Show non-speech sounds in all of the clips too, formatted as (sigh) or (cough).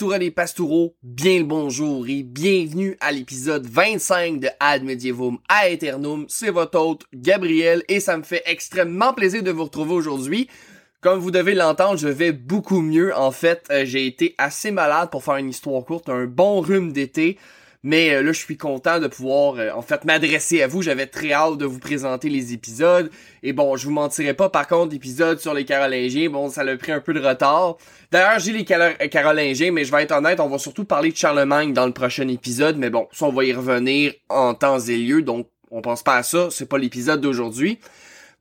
Pastourelles et pastoureaux, bien le bonjour et bienvenue à l'épisode 25 de Ad Medievum à Eternum. C'est votre hôte Gabriel et ça me fait extrêmement plaisir de vous retrouver aujourd'hui. Comme vous devez l'entendre, je vais beaucoup mieux. En fait, euh, j'ai été assez malade pour faire une histoire courte, un bon rhume d'été. Mais euh, là, je suis content de pouvoir, euh, en fait, m'adresser à vous. J'avais très hâte de vous présenter les épisodes. Et bon, je vous mentirai pas, par contre, l'épisode sur les Carolingiens, bon, ça a pris un peu de retard. D'ailleurs, j'ai les Carolingiens, mais je vais être honnête, on va surtout parler de Charlemagne dans le prochain épisode. Mais bon, ça, on va y revenir en temps et lieu, donc on pense pas à ça. C'est pas l'épisode d'aujourd'hui.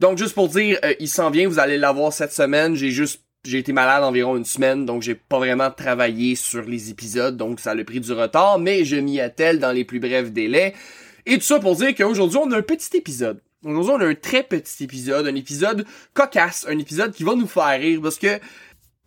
Donc, juste pour dire, euh, il s'en vient, vous allez l'avoir cette semaine. J'ai juste j'ai été malade environ une semaine, donc j'ai pas vraiment travaillé sur les épisodes, donc ça a pris du retard, mais je m'y attelle dans les plus brefs délais. Et tout ça pour dire qu'aujourd'hui, on a un petit épisode. Aujourd'hui, on a un très petit épisode, un épisode cocasse, un épisode qui va nous faire rire, parce que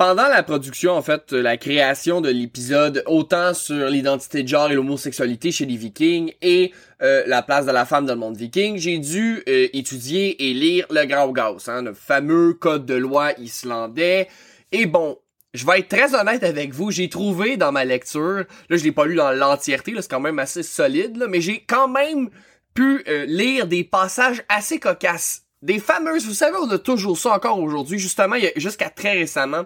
pendant la production, en fait, la création de l'épisode, autant sur l'identité de genre et l'homosexualité chez les Vikings et euh, la place de la femme dans le monde viking, j'ai dû euh, étudier et lire le Graugaus, hein, le fameux code de loi islandais. Et bon, je vais être très honnête avec vous, j'ai trouvé dans ma lecture, là je l'ai pas lu dans l'entièreté, c'est quand même assez solide, là, mais j'ai quand même pu euh, lire des passages assez cocasses des fameuses, vous savez, on a toujours ça encore aujourd'hui. Justement, jusqu'à très récemment,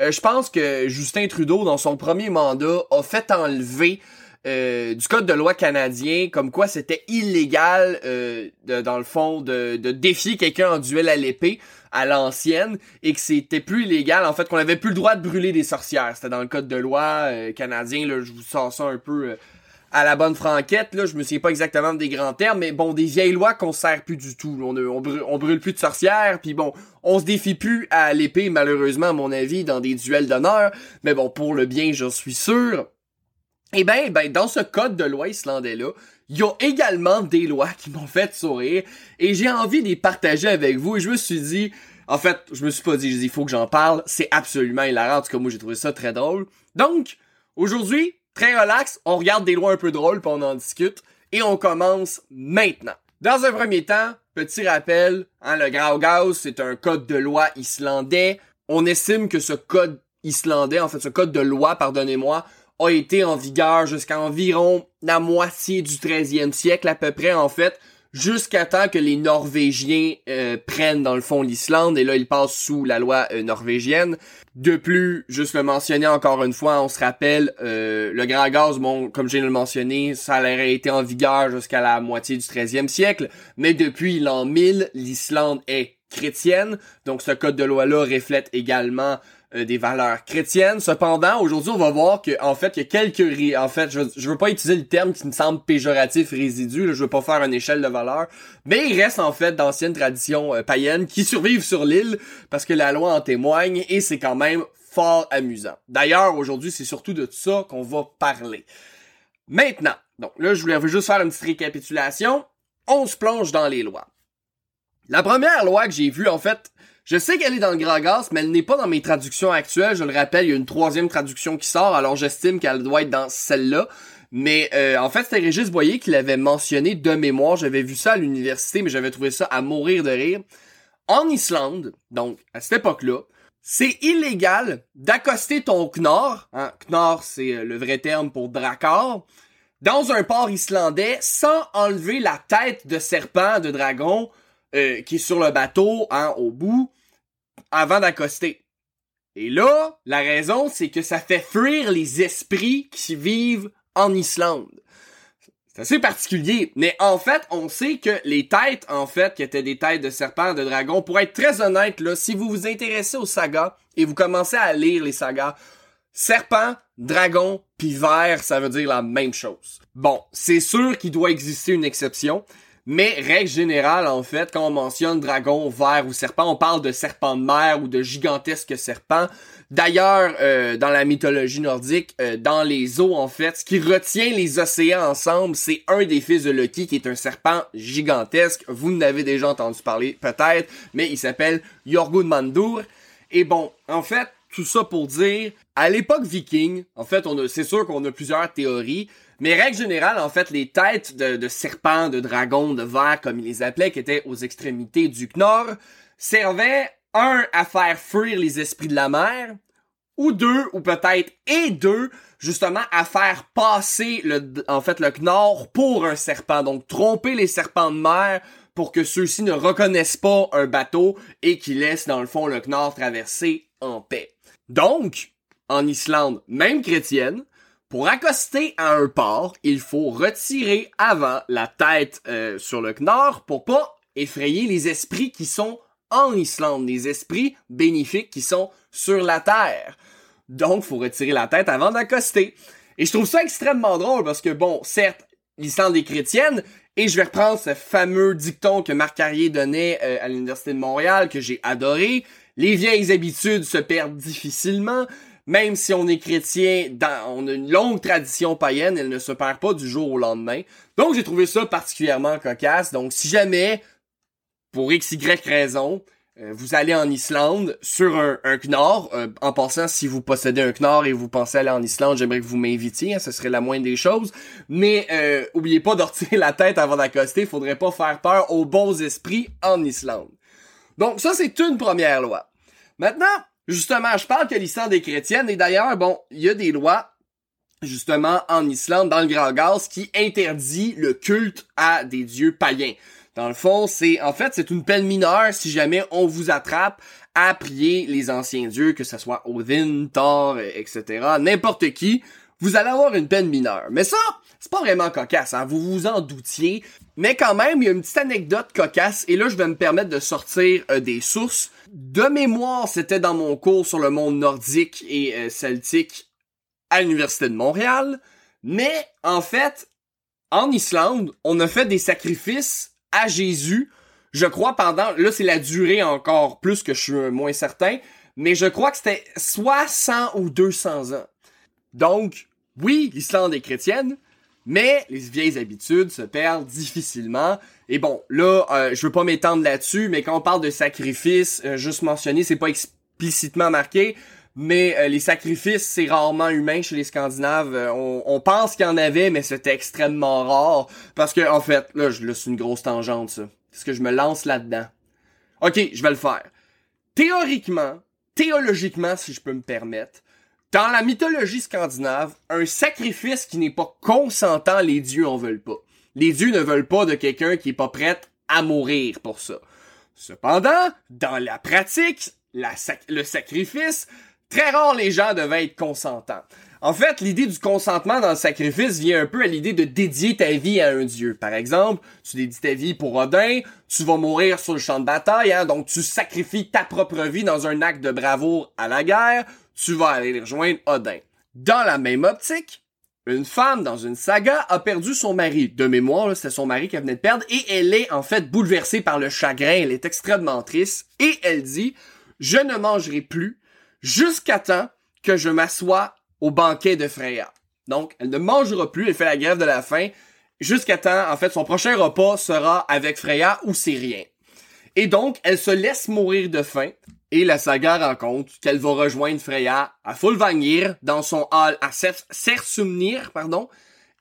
euh, je pense que Justin Trudeau, dans son premier mandat, a fait enlever euh, du code de loi canadien comme quoi c'était illégal, euh, dans le fond, de, de défier quelqu'un en duel à l'épée à l'ancienne et que c'était plus illégal, en fait, qu'on avait plus le droit de brûler des sorcières. C'était dans le code de loi canadien, là, je vous sors ça un peu à la bonne franquette, là, je me souviens pas exactement des grands termes, mais bon, des vieilles lois qu'on sert plus du tout. On, on, brûle, plus de sorcières, puis bon, on se défie plus à l'épée, malheureusement, à mon avis, dans des duels d'honneur. Mais bon, pour le bien, j'en suis sûr. Eh ben, ben, dans ce code de loi islandais-là, il y a également des lois qui m'ont fait sourire, et j'ai envie de les partager avec vous, et je me suis dit, en fait, je me suis pas dit, il faut que j'en parle, c'est absolument hilarant, en tout cas, moi, j'ai trouvé ça très drôle. Donc, aujourd'hui, Très relax, on regarde des lois un peu drôles puis on en discute. Et on commence maintenant. Dans un premier temps, petit rappel, hein, le Graugaus, c'est un code de loi islandais. On estime que ce code islandais, en fait ce code de loi, pardonnez-moi, a été en vigueur jusqu'à environ la moitié du 13e siècle à peu près en fait jusqu'à temps que les Norvégiens euh, prennent dans le fond l'Islande. Et là ils passent sous la loi euh, norvégienne. De plus, juste le mentionner encore une fois, on se rappelle euh, le grand gaz, bon, comme j'ai le mentionné, ça aurait été en vigueur jusqu'à la moitié du 13e siècle, mais depuis l'an 1000, l'Islande est chrétienne, donc ce code de loi-là reflète également euh, des valeurs chrétiennes. Cependant, aujourd'hui, on va voir que en fait, il y a quelques en fait, je, je veux pas utiliser le terme qui me semble péjoratif résidu, je veux pas faire une échelle de valeurs, mais il reste en fait d'anciennes traditions euh, païennes qui survivent sur l'île parce que la loi en témoigne et c'est quand même fort amusant. D'ailleurs, aujourd'hui, c'est surtout de ça qu'on va parler. Maintenant, donc là, je voulais juste faire une petite récapitulation. On se plonge dans les lois. La première loi que j'ai vue, en fait, je sais qu'elle est dans le Gragas, mais elle n'est pas dans mes traductions actuelles. Je le rappelle, il y a une troisième traduction qui sort, alors j'estime qu'elle doit être dans celle-là. Mais euh, en fait, c'était Régis Boyer qui l'avait mentionné de mémoire. J'avais vu ça à l'université, mais j'avais trouvé ça à mourir de rire. En Islande, donc à cette époque-là, c'est illégal d'accoster ton Knorr, hein, Knorr c'est euh, le vrai terme pour Drakkar, dans un port islandais sans enlever la tête de serpent de dragon euh, qui est sur le bateau, hein, au bout, avant d'accoster. Et là, la raison, c'est que ça fait fuir les esprits qui vivent en Islande. C'est assez particulier, mais en fait, on sait que les têtes, en fait, qui étaient des têtes de serpents, de dragons, pour être très honnête, là, si vous vous intéressez aux sagas et vous commencez à lire les sagas, serpent, dragon, puis vert, ça veut dire la même chose. Bon, c'est sûr qu'il doit exister une exception, mais règle générale, en fait, quand on mentionne dragon, ver ou serpent, on parle de serpent de mer ou de gigantesques serpents. D'ailleurs, euh, dans la mythologie nordique, euh, dans les eaux, en fait, ce qui retient les océans ensemble, c'est un des fils de Loki qui est un serpent gigantesque. Vous n'avez déjà entendu parler, peut-être, mais il s'appelle Jorgudmandur. Et bon, en fait, tout ça pour dire, à l'époque viking, en fait, on c'est sûr qu'on a plusieurs théories, mais règle générale, en fait, les têtes de, serpents, de dragons, de vers, comme ils les appelaient, qui étaient aux extrémités du Knorr, servaient, un, à faire fuir les esprits de la mer, ou deux, ou peut-être et deux, justement, à faire passer le, en fait, le Knorr pour un serpent. Donc, tromper les serpents de mer pour que ceux-ci ne reconnaissent pas un bateau et qu'ils laissent, dans le fond, le Knorr traverser en paix. Donc, en Islande, même chrétienne, pour accoster à un port, il faut retirer avant la tête euh, sur le Knorr pour pas effrayer les esprits qui sont en Islande, les esprits bénéfiques qui sont sur la terre. Donc, faut retirer la tête avant d'accoster. Et je trouve ça extrêmement drôle parce que bon, certes, l'Islande est chrétienne, et je vais reprendre ce fameux dicton que Marc Carrier donnait euh, à l'Université de Montréal, que j'ai adoré. Les vieilles habitudes se perdent difficilement, même si on est chrétien, dans, on a une longue tradition païenne, elle ne se perd pas du jour au lendemain. Donc j'ai trouvé ça particulièrement cocasse. Donc si jamais, pour x, y raison, euh, vous allez en Islande sur un, un Knorr, euh, en passant, si vous possédez un Knorr et vous pensez aller en Islande, j'aimerais que vous m'invitiez, hein, ce serait la moindre des choses. Mais euh, oubliez pas de retirer la tête avant d'accoster, faudrait pas faire peur aux bons esprits en Islande. Donc ça, c'est une première loi. Maintenant, Justement, je parle que l'Islande est chrétienne et d'ailleurs, bon, il y a des lois justement en Islande, dans le Grand Gaz, qui interdit le culte à des dieux païens. Dans le fond, c'est en fait c'est une peine mineure si jamais on vous attrape à prier les anciens dieux, que ce soit Odin, Thor, etc. N'importe qui, vous allez avoir une peine mineure. Mais ça, c'est pas vraiment cocasse, hein? vous vous en doutiez. Mais quand même, il y a une petite anecdote cocasse, et là je vais me permettre de sortir euh, des sources. De mémoire, c'était dans mon cours sur le monde nordique et euh, celtique à l'Université de Montréal. Mais en fait, en Islande, on a fait des sacrifices à Jésus, je crois pendant, là c'est la durée encore plus que je suis moins certain, mais je crois que c'était soit 100 ou 200 ans. Donc, oui, l'Islande est chrétienne, mais les vieilles habitudes se perdent difficilement. Et bon, là, euh, je veux pas m'étendre là-dessus, mais quand on parle de sacrifices, euh, juste mentionné, c'est pas explicitement marqué, mais euh, les sacrifices, c'est rarement humain chez les Scandinaves. on, pense qu'il y en avait, mais c'était extrêmement rare. Parce que, en fait, là, là c'est une grosse tangente, ça. Est-ce que je me lance là-dedans? Ok, je vais le faire. Théoriquement, théologiquement, si je peux me permettre, dans la mythologie scandinave, un sacrifice qui n'est pas consentant, les dieux en veulent pas. Les dieux ne veulent pas de quelqu'un qui est pas prêt à mourir pour ça. Cependant, dans la pratique, le sacrifice, très rare les gens devaient être consentants. En fait, l'idée du consentement dans le sacrifice vient un peu à l'idée de dédier ta vie à un dieu. Par exemple, tu dédies ta vie pour Odin, tu vas mourir sur le champ de bataille, hein, donc tu sacrifies ta propre vie dans un acte de bravoure à la guerre, tu vas aller rejoindre Odin. Dans la même optique, une femme dans une saga a perdu son mari. De mémoire, c'est son mari qu'elle venait de perdre et elle est en fait bouleversée par le chagrin. Elle est extrêmement triste et elle dit je ne mangerai plus jusqu'à temps que je m'assoie au banquet de Freya. Donc, elle ne mangera plus, elle fait la grève de la faim jusqu'à temps, en fait, son prochain repas sera avec Freya ou c'est rien. Et donc, elle se laisse mourir de faim et la saga raconte qu'elle va rejoindre Freya à Fulvangir dans son hall à Sersumnir, pardon,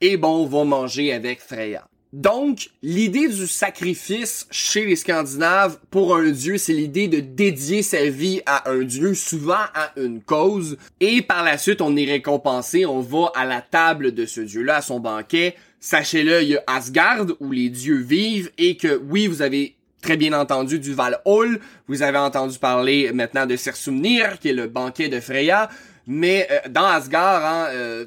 et bon, va manger avec Freya. Donc, l'idée du sacrifice chez les Scandinaves pour un dieu, c'est l'idée de dédier sa vie à un dieu, souvent à une cause, et par la suite, on est récompensé, on va à la table de ce dieu-là, à son banquet. Sachez-le, il y a Asgard, où les dieux vivent, et que oui, vous avez très bien entendu du Valhall. Vous avez entendu parler maintenant de Sersumnir, qui est le banquet de Freya. Mais euh, dans Asgard, hein, euh,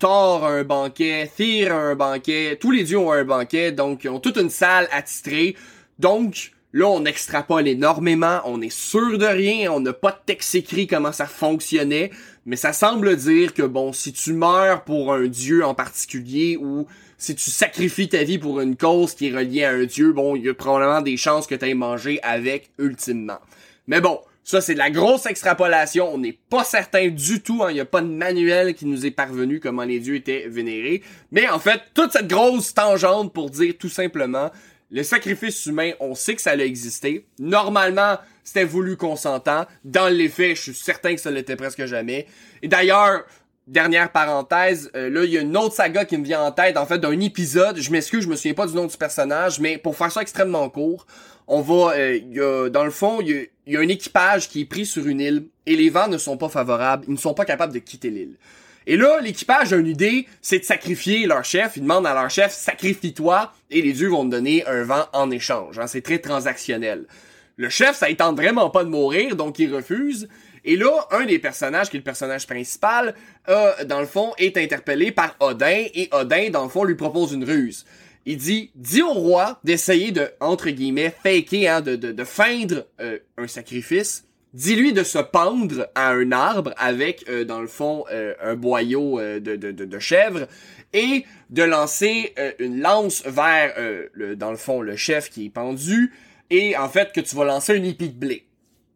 Thor a un banquet, Tyr a un banquet, tous les dieux ont un banquet, donc ils ont toute une salle attitrée. Donc, là, on extrapole énormément, on est sûr de rien, on n'a pas de texte écrit comment ça fonctionnait, mais ça semble dire que, bon, si tu meurs pour un dieu en particulier, ou si tu sacrifies ta vie pour une cause qui est reliée à un dieu, bon, il y a probablement des chances que tu aies mangé avec, ultimement. Mais bon, ça, c'est de la grosse extrapolation. On n'est pas certain du tout. Hein. Il n'y a pas de manuel qui nous est parvenu comment les dieux étaient vénérés. Mais en fait, toute cette grosse tangente pour dire tout simplement, le sacrifice humain, on sait que ça a existé. Normalement, c'était voulu consentant. Dans les faits, je suis certain que ça l'était presque jamais. Et d'ailleurs, dernière parenthèse, euh, là, il y a une autre saga qui me vient en tête, en fait, d'un épisode. Je m'excuse, je me souviens pas du nom du personnage, mais pour faire ça extrêmement court, on va, euh, dans le fond, il y, a, un équipage qui est pris sur une île et les vents ne sont pas favorables, ils ne sont pas capables de quitter l'île. Et là, l'équipage a une idée, c'est de sacrifier leur chef. Ils demandent à leur chef, sacrifie-toi, et les dieux vont te donner un vent en échange. Hein. c'est très transactionnel. Le chef, ça ne vraiment pas de mourir, donc il refuse. Et là, un des personnages, qui est le personnage principal, euh, dans le fond, est interpellé par Odin, et Odin, dans le fond, lui propose une ruse il dit dis au roi d'essayer de entre guillemets faker hein, de, de, de feindre euh, un sacrifice dis-lui de se pendre à un arbre avec euh, dans le fond euh, un boyau de, de, de, chèvre et de lancer une lance vers le, dans le fond le chef qui est pendu et en fait que tu vas lancer un épi de blé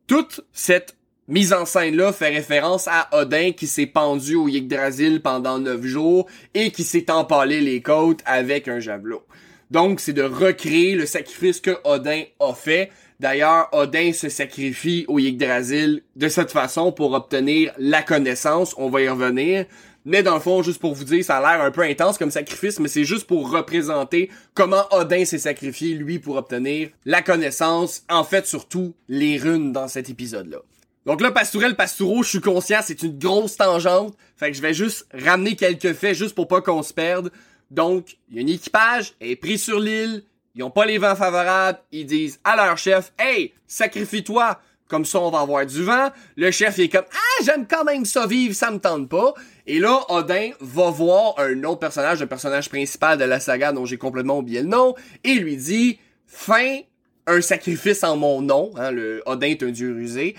toute cette mise en scène là fait référence à Odin qui s'est pendu au Yggdrasil pendant neuf jours et qui s'est empalé les côtes avec un javelot. Donc c'est de recréer le sacrifice que Odin a fait. D'ailleurs, Odin se sacrifie au Yggdrasil de cette façon pour obtenir la connaissance, on va y revenir. Mais dans le fond, juste pour vous dire, ça a l'air un peu intense comme sacrifice, mais c'est juste pour représenter comment Odin s'est sacrifié, lui, pour obtenir la connaissance, en fait, surtout les runes dans cet épisode-là. Donc là, Pastourel, Pastoureau, je suis conscient, c'est une grosse tangente. Fait que je vais juste ramener quelques faits juste pour pas qu'on se perde. Donc, il y a un équipage, est pris sur l'île, ils ont pas les vents favorables, ils disent à leur chef, hey, sacrifie-toi, comme ça on va avoir du vent. Le chef est comme, ah, j'aime quand même ça vivre, ça me tente pas. Et là, Odin va voir un autre personnage, le personnage principal de la saga dont j'ai complètement oublié le nom, et lui dit, fin un sacrifice en mon nom, hein, le Odin est un dieu rusé,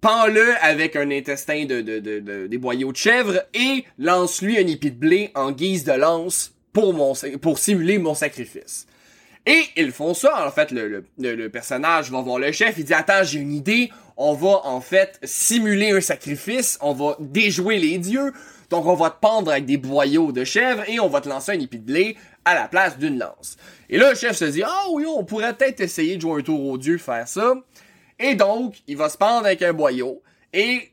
pends-le avec un intestin de, de, de, des boyaux de chèvre et lance-lui un épi de blé en guise de lance pour mon pour simuler mon sacrifice. Et ils font ça, en fait, le, le, le personnage va voir le chef, il dit Attends, j'ai une idée, on va en fait simuler un sacrifice, on va déjouer les dieux, donc on va te pendre avec des boyaux de chèvre et on va te lancer un épi de blé à la place d'une lance. Et là, le chef se dit Ah oui, on pourrait peut-être essayer de jouer un tour aux dieux, faire ça. Et donc, il va se pendre avec un boyau. Et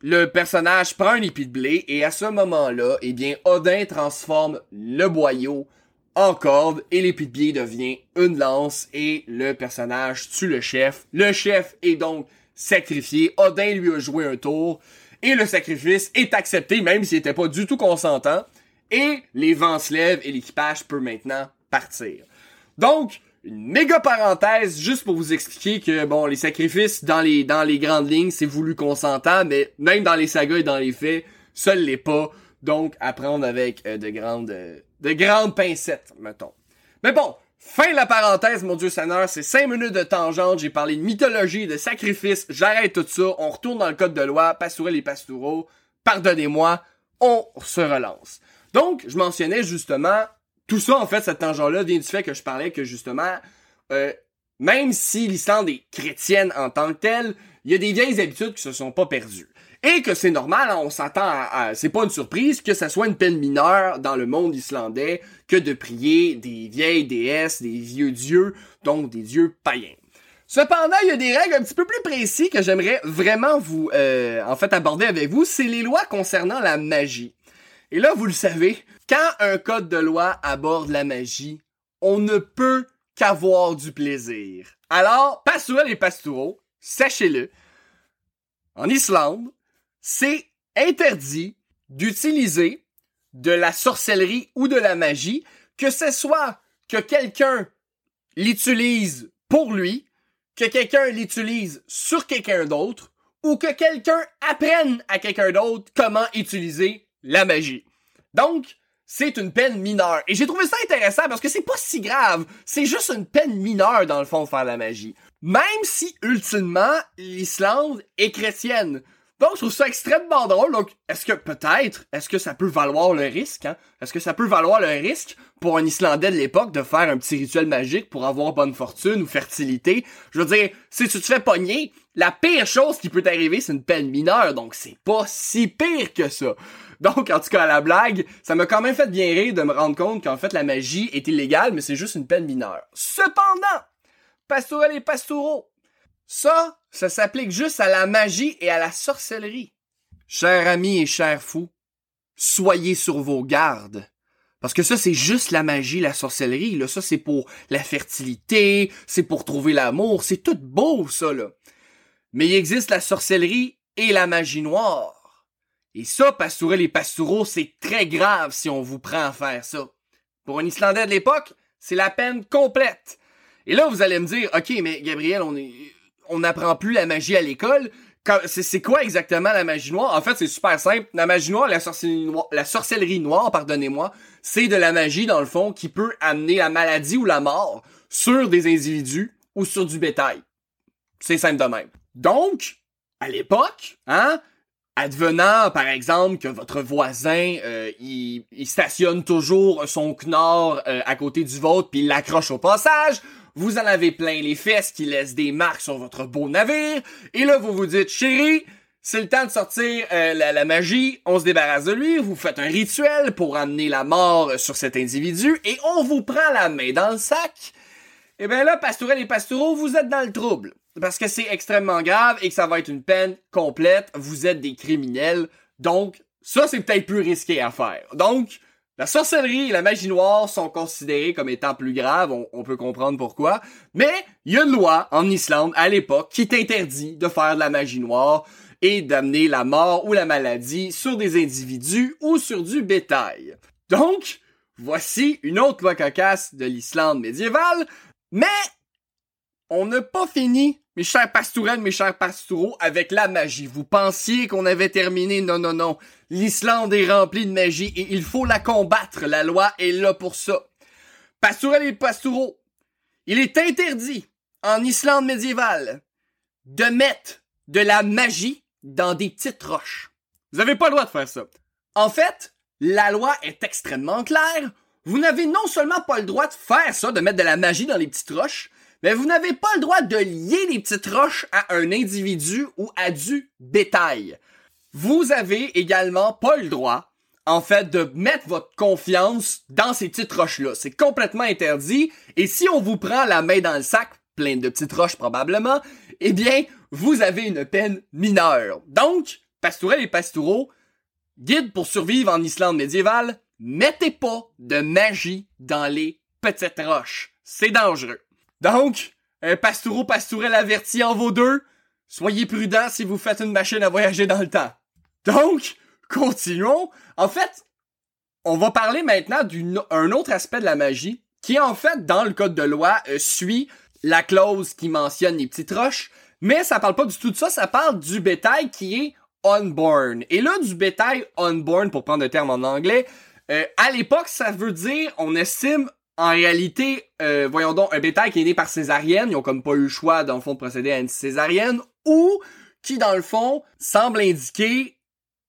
le personnage prend un épi de blé. Et à ce moment-là, eh bien, Odin transforme le boyau en corde. Et l'épi de blé devient une lance. Et le personnage tue le chef. Le chef est donc sacrifié. Odin lui a joué un tour. Et le sacrifice est accepté, même s'il n'était pas du tout consentant. Et les vents se lèvent et l'équipage peut maintenant partir. Donc, une méga parenthèse juste pour vous expliquer que bon les sacrifices dans les dans les grandes lignes c'est voulu consentant mais même dans les sagas et dans les faits ça l'est pas donc à prendre avec euh, de grandes euh, de grandes pincettes mettons mais bon fin de la parenthèse mon dieu seigneur c'est cinq minutes de tangente j'ai parlé de mythologie de sacrifices j'arrête tout ça on retourne dans le code de loi pastourel et pastoureaux pardonnez-moi on se relance donc je mentionnais justement tout ça, en fait, cette tangent-là vient du fait que je parlais que justement, euh, même si l'Islande est chrétienne en tant que telle, il y a des vieilles habitudes qui se sont pas perdues. Et que c'est normal, hein, on s'attend à, c'est pas une surprise que ça soit une peine mineure dans le monde islandais que de prier des vieilles déesses, des vieux dieux, donc des dieux païens. Cependant, il y a des règles un petit peu plus précises que j'aimerais vraiment vous, euh, en fait, aborder avec vous. C'est les lois concernant la magie. Et là, vous le savez, quand un code de loi aborde la magie, on ne peut qu'avoir du plaisir. Alors, pastourel et pastoureaux, sachez-le, en Islande, c'est interdit d'utiliser de la sorcellerie ou de la magie, que ce soit que quelqu'un l'utilise pour lui, que quelqu'un l'utilise sur quelqu'un d'autre, ou que quelqu'un apprenne à quelqu'un d'autre comment utiliser la magie. Donc, c'est une peine mineure. Et j'ai trouvé ça intéressant parce que c'est pas si grave. C'est juste une peine mineure, dans le fond, de faire la magie. Même si, ultimement, l'Islande est chrétienne. Donc, je trouve ça extrêmement drôle. Donc, est-ce que, peut-être, est-ce que ça peut valoir le risque, hein? Est-ce que ça peut valoir le risque pour un Islandais de l'époque de faire un petit rituel magique pour avoir bonne fortune ou fertilité? Je veux dire, si tu te fais pogner, la pire chose qui peut t'arriver, c'est une peine mineure. Donc, c'est pas si pire que ça. Donc, en tout cas, à la blague, ça m'a quand même fait bien rire de me rendre compte qu'en fait, la magie est illégale, mais c'est juste une peine mineure. Cependant, pastourel et pastoureaux, ça, ça s'applique juste à la magie et à la sorcellerie. Chers amis et chers fous, soyez sur vos gardes. Parce que ça, c'est juste la magie, la sorcellerie. Là. Ça, c'est pour la fertilité, c'est pour trouver l'amour. C'est tout beau, ça, là. Mais il existe la sorcellerie et la magie noire. Et ça, pastourel et pastoureaux, c'est très grave si on vous prend à faire ça. Pour un Islandais de l'époque, c'est la peine complète. Et là, vous allez me dire, OK, mais Gabriel, on est, on n'apprend plus la magie à l'école. C'est quoi exactement la magie noire? En fait, c'est super simple. La magie noire, la sorcellerie noire, pardonnez-moi, c'est de la magie, dans le fond, qui peut amener la maladie ou la mort sur des individus ou sur du bétail. C'est simple de même. Donc, à l'époque, hein, advenant, par exemple, que votre voisin, euh, il, stationne toujours son knorr euh, à côté du vôtre puis il l'accroche au passage, vous en avez plein les fesses qui laissent des marques sur votre beau navire, et là vous vous dites, chérie, c'est le temps de sortir euh, la, magie, on se débarrasse de lui, vous faites un rituel pour amener la mort sur cet individu, et on vous prend la main dans le sac. Et eh bien là, pastourel et pastoureaux, vous êtes dans le trouble. Parce que c'est extrêmement grave et que ça va être une peine complète. Vous êtes des criminels. Donc, ça, c'est peut-être plus risqué à faire. Donc, la sorcellerie et la magie noire sont considérées comme étant plus graves, on, peut comprendre pourquoi, mais il y a une loi en Islande à l'époque qui t'interdit de faire de la magie noire et d'amener la mort ou la maladie sur des individus ou sur du bétail. Donc, voici une autre loi cocasse de l'Islande médiévale, mais on n'a pas fini, mes chers pastourelles, mes chers pastoureaux, avec la magie. Vous pensiez qu'on avait terminé? Non, non, non. L'Islande est remplie de magie et il faut la combattre. La loi est là pour ça. Pastourelles et pastoureaux, il est interdit, en Islande médiévale, de mettre de la magie dans des petites roches. Vous n'avez pas le droit de faire ça. En fait, la loi est extrêmement claire. Vous n'avez non seulement pas le droit de faire ça, de mettre de la magie dans les petites roches, mais vous n'avez pas le droit de lier les petites roches à un individu ou à du bétail. Vous avez également pas le droit, en fait, de mettre votre confiance dans ces petites roches-là. C'est complètement interdit. Et si on vous prend la main dans le sac, plein de petites roches probablement, eh bien, vous avez une peine mineure. Donc, pastourel et pastoureau, guide pour survivre en Islande médiévale, mettez pas de magie dans les petites roches. C'est dangereux. Donc, un pastoureau pastourel averti en vaut deux. Soyez prudent si vous faites une machine à voyager dans le temps. Donc, (laughs) continuons. En fait, on va parler maintenant d'un autre aspect de la magie qui, en fait, dans le code de loi, euh, suit la clause qui mentionne les petites roches, mais ça parle pas du tout de ça, ça parle du bétail qui est unborn. Et là, du bétail unborn, pour prendre le terme en anglais, euh, à l'époque, ça veut dire, on estime en réalité, euh, voyons donc, un bétail qui est né par césarienne, ils ont comme pas eu le choix, dans le fond, de procéder à une césarienne, ou qui, dans le fond, semble indiquer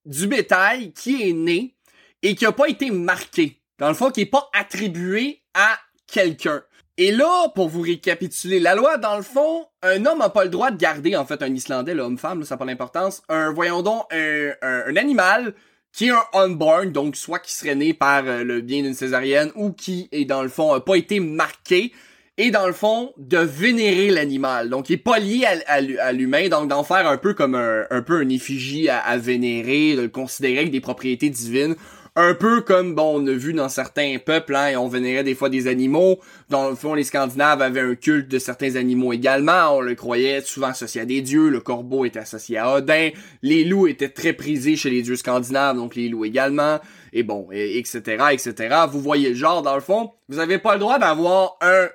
du bétail qui est né et qui a pas été marqué. Dans le fond, qui est pas attribué à quelqu'un. Et là, pour vous récapituler la loi, dans le fond, un homme a pas le droit de garder, en fait, un Islandais, l'homme-femme, ça n'a pas d'importance, un, voyons donc, un, animal qui est un unborn, donc soit qui serait né par euh, le bien d'une césarienne ou qui est dans le fond a pas été marqué et dans le fond de vénérer l'animal. Donc il est pas lié à, l'humain, donc d'en faire un peu comme un, peu un effigie à, à vénérer, de le considérer avec des propriétés divines un peu comme, bon, on a vu dans certains peuples, hein, on vénérait des fois des animaux. Dans le fond, les Scandinaves avaient un culte de certains animaux également. On le croyait souvent associé à des dieux. Le corbeau était associé à Odin. Les loups étaient très prisés chez les dieux scandinaves, donc les loups également. Et bon, etc., etc. Vous voyez le genre, dans le fond. Vous avez pas le droit d'avoir un,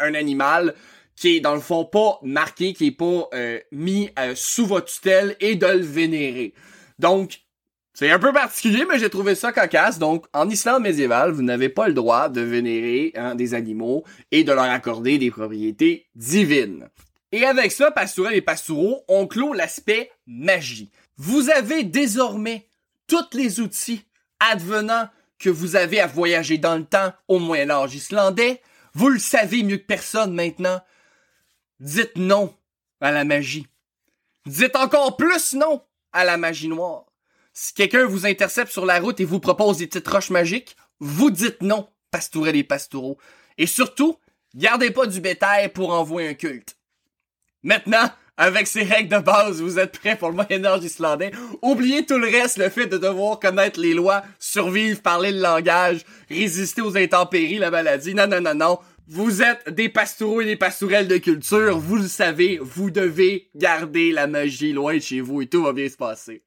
un animal qui est dans le fond pas marqué, qui est pas euh, mis euh, sous votre tutelle et de le vénérer. Donc, c'est un peu particulier, mais j'ai trouvé ça cocasse. Donc, en Islande médiévale, vous n'avez pas le droit de vénérer hein, des animaux et de leur accorder des propriétés divines. Et avec ça, Pastourel et Pastoureau, on clôt l'aspect magie. Vous avez désormais tous les outils advenant que vous avez à voyager dans le temps au Moyen Âge islandais. Vous le savez mieux que personne maintenant. Dites non à la magie. Dites encore plus non à la magie noire. Si quelqu'un vous intercepte sur la route et vous propose des petites roches magiques, vous dites non, pastourel et pastoureaux. Et surtout, gardez pas du bétail pour envoyer un culte. Maintenant, avec ces règles de base, vous êtes prêts pour le Moyen-Âge islandais? Oubliez tout le reste, le fait de devoir connaître les lois, survivre, parler le langage, résister aux intempéries, la maladie. Non, non, non, non. Vous êtes des pastoureaux et des pastourelles de culture, vous le savez, vous devez garder la magie loin de chez vous et tout va bien se passer.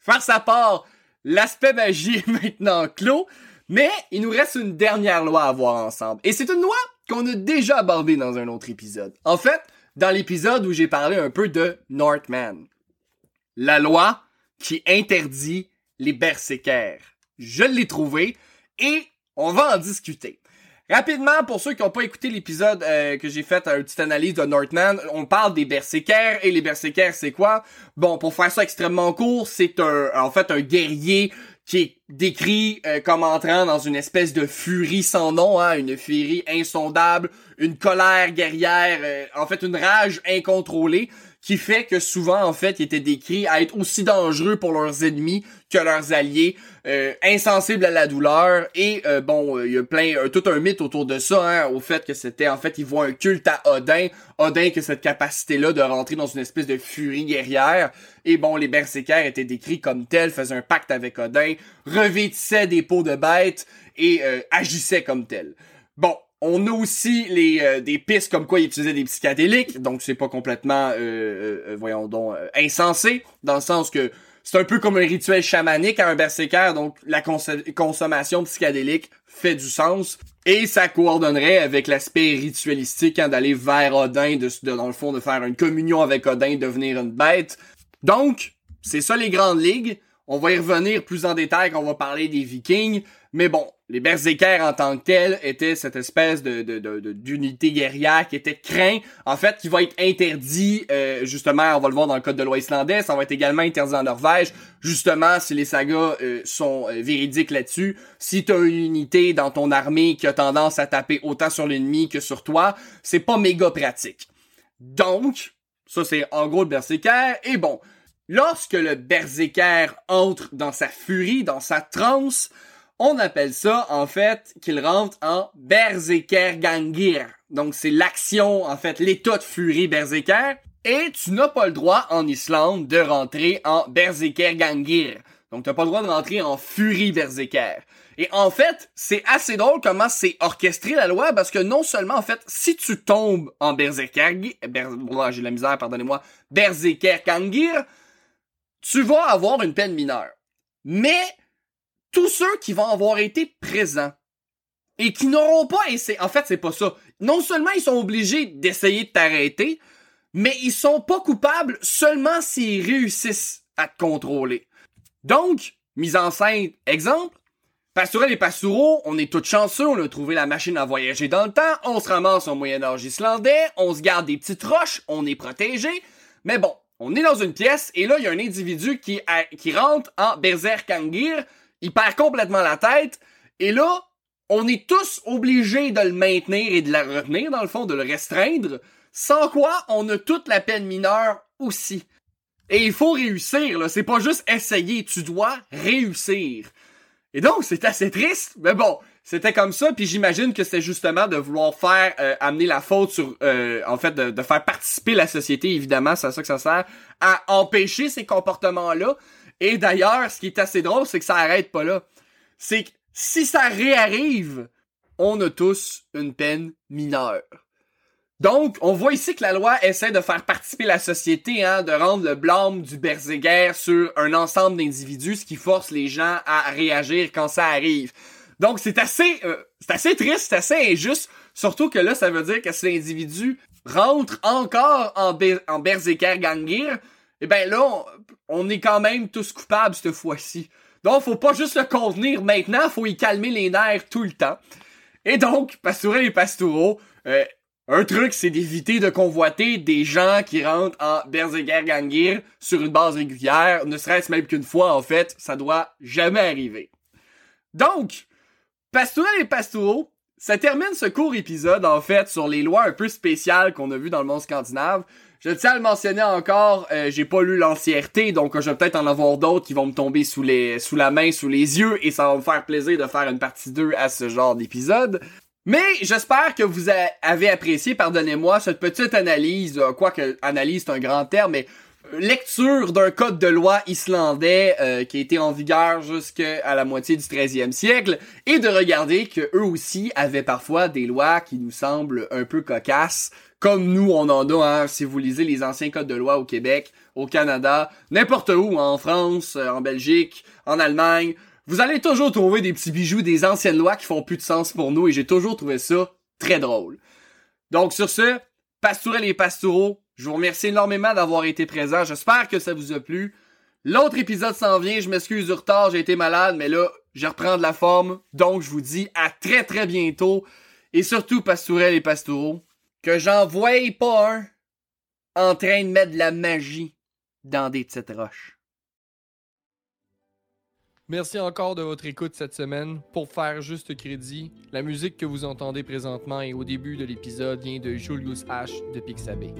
Faire sa part, l'aspect magie est (laughs) maintenant clos, mais il nous reste une dernière loi à voir ensemble. Et c'est une loi qu'on a déjà abordée dans un autre épisode. En fait, dans l'épisode où j'ai parlé un peu de Northman. La loi qui interdit les berserkers. Je l'ai trouvé et on va en discuter. Rapidement, pour ceux qui n'ont pas écouté l'épisode euh, que j'ai fait, une petite analyse de Northman, on parle des berserkers, et les berserkers, c'est quoi? Bon, pour faire ça extrêmement court, c'est un, en fait un guerrier qui est décrit euh, comme entrant dans une espèce de furie sans nom, hein, une furie insondable, une colère guerrière, euh, en fait une rage incontrôlée, qui fait que souvent, en fait, ils étaient décrits à être aussi dangereux pour leurs ennemis que leurs alliés, euh, insensibles à la douleur. Et euh, bon, il y a plein, tout un mythe autour de ça, hein, au fait que c'était, en fait, ils voient un culte à Odin. Odin qui a cette capacité-là de rentrer dans une espèce de furie guerrière. Et bon, les berserkers étaient décrits comme tels, faisaient un pacte avec Odin, revêtissaient des peaux de bêtes et euh, agissaient comme tels. Bon, on a aussi les euh, des pistes comme quoi ils utilisaient des psychédéliques, donc c'est pas complètement, euh, euh, voyons donc, insensé, dans le sens que c'est un peu comme un rituel chamanique à un berserker, donc la consommation psychédélique fait du sens. Et ça coordonnerait avec l'aspect ritualistique hein, d'aller vers Odin, de, de, dans le fond, de faire une communion avec Odin, devenir une bête. Donc, c'est ça les grandes ligues. On va y revenir plus en détail quand on va parler des Vikings. Mais bon, les Berserkers en tant que tels étaient cette espèce de, d'unité guerrière qui était craint, en fait, qui va être interdit, euh, justement, on va le voir dans le code de loi islandais, ça va être également interdit en Norvège, justement, si les sagas euh, sont euh, véridiques là-dessus. Si t'as une unité dans ton armée qui a tendance à taper autant sur l'ennemi que sur toi, c'est pas méga pratique. Donc, ça c'est en gros le Berserker, et bon, lorsque le Berserker entre dans sa furie, dans sa transe, on appelle ça, en fait, qu'il rentre en Berserker-Gangir. Donc, c'est l'action, en fait, l'état de furie Berserker. Et tu n'as pas le droit, en Islande, de rentrer en Berserker-Gangir. Donc, t'as pas le droit de rentrer en furie Berserker. Et en fait, c'est assez drôle comment c'est orchestré la loi, parce que non seulement, en fait, si tu tombes en Berserker, Ber j'ai la misère, pardonnez-moi, Berserker Gangir, tu vas avoir une peine mineure. Mais, tous ceux qui vont avoir été présents et qui n'auront pas essayé, en fait, c'est pas ça. Non seulement ils sont obligés d'essayer de t'arrêter, mais ils sont pas coupables seulement s'ils réussissent à te contrôler. Donc, mise en scène, exemple, Pastourel et Pastoureau, on est tous chanceux, on a trouvé la machine à voyager dans le temps, on se ramasse au Moyen-Âge islandais, on se garde des petites roches, on est protégé, mais bon, on est dans une pièce, et là, il y a un individu qui, rentre en Berserkangir, il perd complètement la tête. Et là, on est tous obligés de le maintenir et de le retenir, dans le fond, de le restreindre. Sans quoi, on a toute la peine mineure aussi. Et il faut réussir, là. C'est pas juste essayer, tu dois réussir. Et donc, c'est assez triste, mais bon, c'était comme ça, puis j'imagine que c'est justement de vouloir faire euh, amener la faute sur, euh, en fait, de, de, faire participer la société, évidemment, c'est à ça que ça sert, à empêcher ces comportements-là, et d'ailleurs, ce qui est assez drôle, c'est que ça arrête pas là. C'est que si ça réarrive, on a tous une peine mineure. Donc, on voit ici que la loi essaie de faire participer la société, hein, de rendre le blâme du berserker sur un ensemble d'individus, ce qui force les gens à réagir quand ça arrive. Donc, c'est assez, euh, c'est assez triste, c'est assez injuste, surtout que là, ça veut dire que si l'individu rentre encore en, en Berserker Gangir, eh ben là, on, est quand même tous coupables cette fois-ci. Donc, faut pas juste le contenir maintenant, faut y calmer les nerfs tout le temps. Et donc, Pastourel et Pastoureau, euh, un truc, c'est d'éviter de convoiter des gens qui rentrent en Berserker Gangir sur une base régulière, ne serait-ce même qu'une fois, en fait, ça doit jamais arriver. Donc, Pastourel et Pastoureau, ça termine ce court épisode, en fait, sur les lois un peu spéciales qu'on a vues dans le monde scandinave. Je tiens à le mentionner encore, euh, j'ai pas lu l'entièreté, donc je vais peut-être en avoir d'autres qui vont me tomber sous les sous la main, sous les yeux, et ça va me faire plaisir de faire une partie 2 à ce genre d'épisode. Mais j'espère que vous avez apprécié, pardonnez-moi, cette petite analyse, euh, quoique analyse c'est un grand terme, mais euh, lecture d'un code de loi islandais qui a été en vigueur jusqu'à la moitié du 13e siècle et de regarder que eux aussi avaient parfois des lois qui nous semblent un peu cocasses comme nous on en a, hein, si vous lisez les anciens codes de loi au Québec, au Canada, n'importe où, en France, euh, en Belgique, en Allemagne, vous allez toujours trouver des petits bijoux des anciennes lois qui font plus de sens pour nous et j'ai toujours trouvé ça très drôle. Donc sur ce, Pastourel et Pastoureau, je vous remercie énormément d'avoir été présents. J'espère que ça vous a plu. L'autre épisode s'en vient, je m'excuse du retard, j'ai été malade, mais là, je reprends de la forme. Donc je vous dis à très très bientôt. Et surtout, Pastourel et Pastoureau, que j'en voie pas un en train de mettre de la magie dans des petites roches. Merci encore de votre écoute cette semaine. Pour faire juste crédit, la musique que vous entendez présentement et au début de l'épisode vient de Julius H de Pixabay.